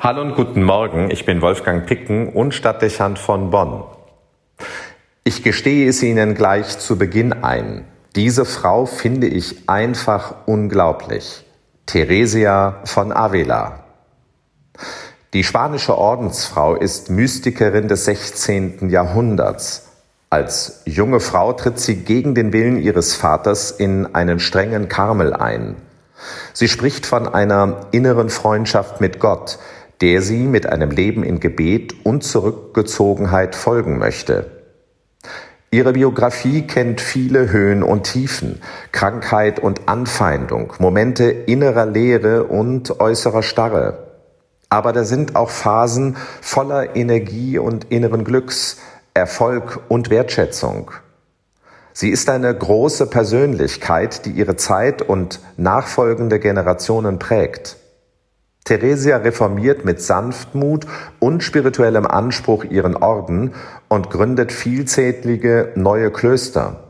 Hallo und guten Morgen, ich bin Wolfgang Picken und Stadtdechant von Bonn. Ich gestehe es Ihnen gleich zu Beginn ein. Diese Frau finde ich einfach unglaublich. Theresia von Avila. Die spanische Ordensfrau ist Mystikerin des 16. Jahrhunderts. Als junge Frau tritt sie gegen den Willen ihres Vaters in einen strengen Karmel ein. Sie spricht von einer inneren Freundschaft mit Gott, der sie mit einem Leben in Gebet und Zurückgezogenheit folgen möchte. Ihre Biografie kennt viele Höhen und Tiefen, Krankheit und Anfeindung, Momente innerer Leere und äußerer Starre. Aber da sind auch Phasen voller Energie und inneren Glücks, Erfolg und Wertschätzung. Sie ist eine große Persönlichkeit, die ihre Zeit und nachfolgende Generationen prägt. Theresia reformiert mit Sanftmut und spirituellem Anspruch ihren Orden und gründet vielzählige neue Klöster.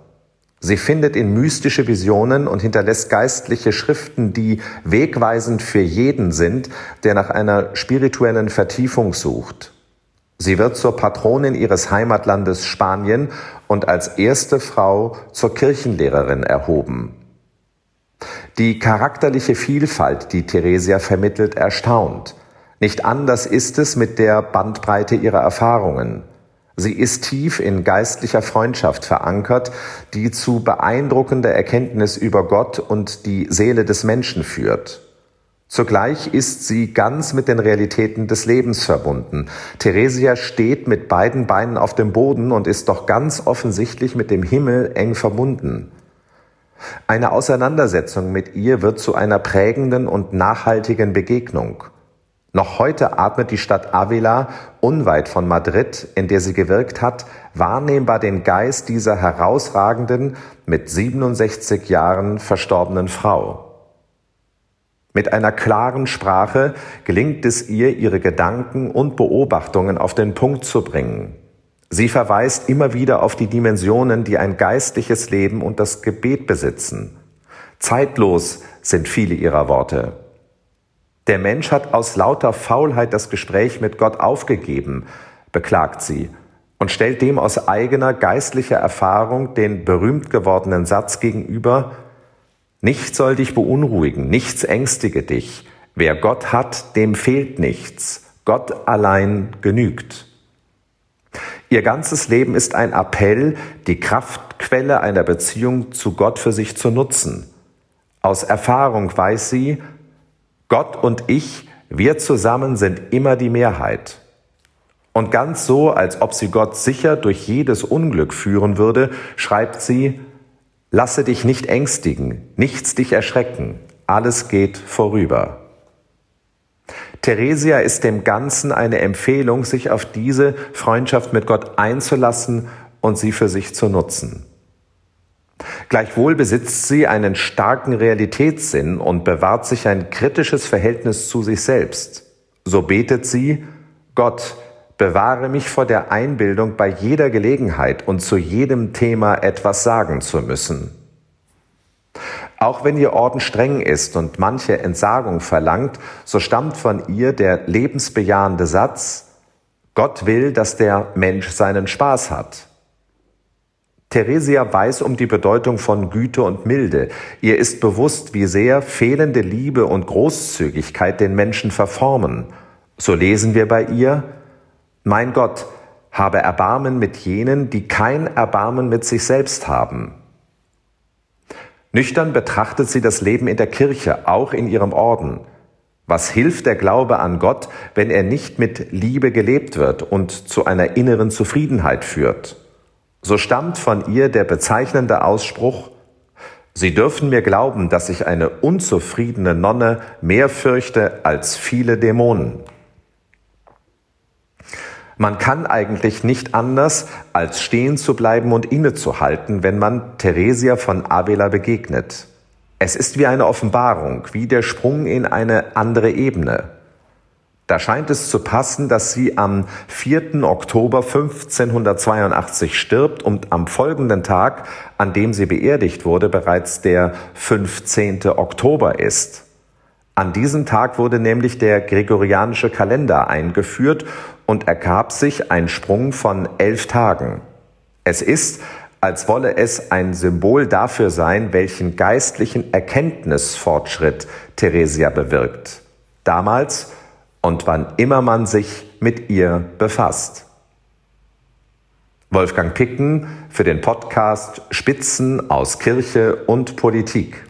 Sie findet in mystische Visionen und hinterlässt geistliche Schriften, die wegweisend für jeden sind, der nach einer spirituellen Vertiefung sucht. Sie wird zur Patronin ihres Heimatlandes Spanien und als erste Frau zur Kirchenlehrerin erhoben. Die charakterliche Vielfalt, die Theresia vermittelt, erstaunt. Nicht anders ist es mit der Bandbreite ihrer Erfahrungen. Sie ist tief in geistlicher Freundschaft verankert, die zu beeindruckender Erkenntnis über Gott und die Seele des Menschen führt. Zugleich ist sie ganz mit den Realitäten des Lebens verbunden. Theresia steht mit beiden Beinen auf dem Boden und ist doch ganz offensichtlich mit dem Himmel eng verbunden. Eine Auseinandersetzung mit ihr wird zu einer prägenden und nachhaltigen Begegnung. Noch heute atmet die Stadt Avila, unweit von Madrid, in der sie gewirkt hat, wahrnehmbar den Geist dieser herausragenden, mit 67 Jahren verstorbenen Frau. Mit einer klaren Sprache gelingt es ihr, ihre Gedanken und Beobachtungen auf den Punkt zu bringen. Sie verweist immer wieder auf die Dimensionen, die ein geistliches Leben und das Gebet besitzen. Zeitlos sind viele ihrer Worte. Der Mensch hat aus lauter Faulheit das Gespräch mit Gott aufgegeben, beklagt sie und stellt dem aus eigener geistlicher Erfahrung den berühmt gewordenen Satz gegenüber, Nichts soll dich beunruhigen, nichts ängstige dich. Wer Gott hat, dem fehlt nichts. Gott allein genügt. Ihr ganzes Leben ist ein Appell, die Kraftquelle einer Beziehung zu Gott für sich zu nutzen. Aus Erfahrung weiß sie, Gott und ich, wir zusammen sind immer die Mehrheit. Und ganz so, als ob sie Gott sicher durch jedes Unglück führen würde, schreibt sie, Lasse dich nicht ängstigen, nichts dich erschrecken, alles geht vorüber. Theresia ist dem Ganzen eine Empfehlung, sich auf diese Freundschaft mit Gott einzulassen und sie für sich zu nutzen. Gleichwohl besitzt sie einen starken Realitätssinn und bewahrt sich ein kritisches Verhältnis zu sich selbst. So betet sie, Gott, bewahre mich vor der Einbildung, bei jeder Gelegenheit und zu jedem Thema etwas sagen zu müssen. Auch wenn ihr Orden streng ist und manche Entsagung verlangt, so stammt von ihr der lebensbejahende Satz, Gott will, dass der Mensch seinen Spaß hat. Theresia weiß um die Bedeutung von Güte und Milde. Ihr ist bewusst, wie sehr fehlende Liebe und Großzügigkeit den Menschen verformen. So lesen wir bei ihr, Mein Gott, habe Erbarmen mit jenen, die kein Erbarmen mit sich selbst haben. Nüchtern betrachtet sie das Leben in der Kirche, auch in ihrem Orden. Was hilft der Glaube an Gott, wenn er nicht mit Liebe gelebt wird und zu einer inneren Zufriedenheit führt? So stammt von ihr der bezeichnende Ausspruch, Sie dürfen mir glauben, dass ich eine unzufriedene Nonne mehr fürchte als viele Dämonen. Man kann eigentlich nicht anders, als stehen zu bleiben und innezuhalten, wenn man Theresia von Avila begegnet. Es ist wie eine Offenbarung, wie der Sprung in eine andere Ebene. Da scheint es zu passen, dass sie am 4. Oktober 1582 stirbt und am folgenden Tag, an dem sie beerdigt wurde, bereits der 15. Oktober ist. An diesem Tag wurde nämlich der gregorianische Kalender eingeführt und ergab sich ein Sprung von elf Tagen. Es ist, als wolle es ein Symbol dafür sein, welchen geistlichen Erkenntnisfortschritt Theresia bewirkt. Damals und wann immer man sich mit ihr befasst. Wolfgang Picken für den Podcast Spitzen aus Kirche und Politik.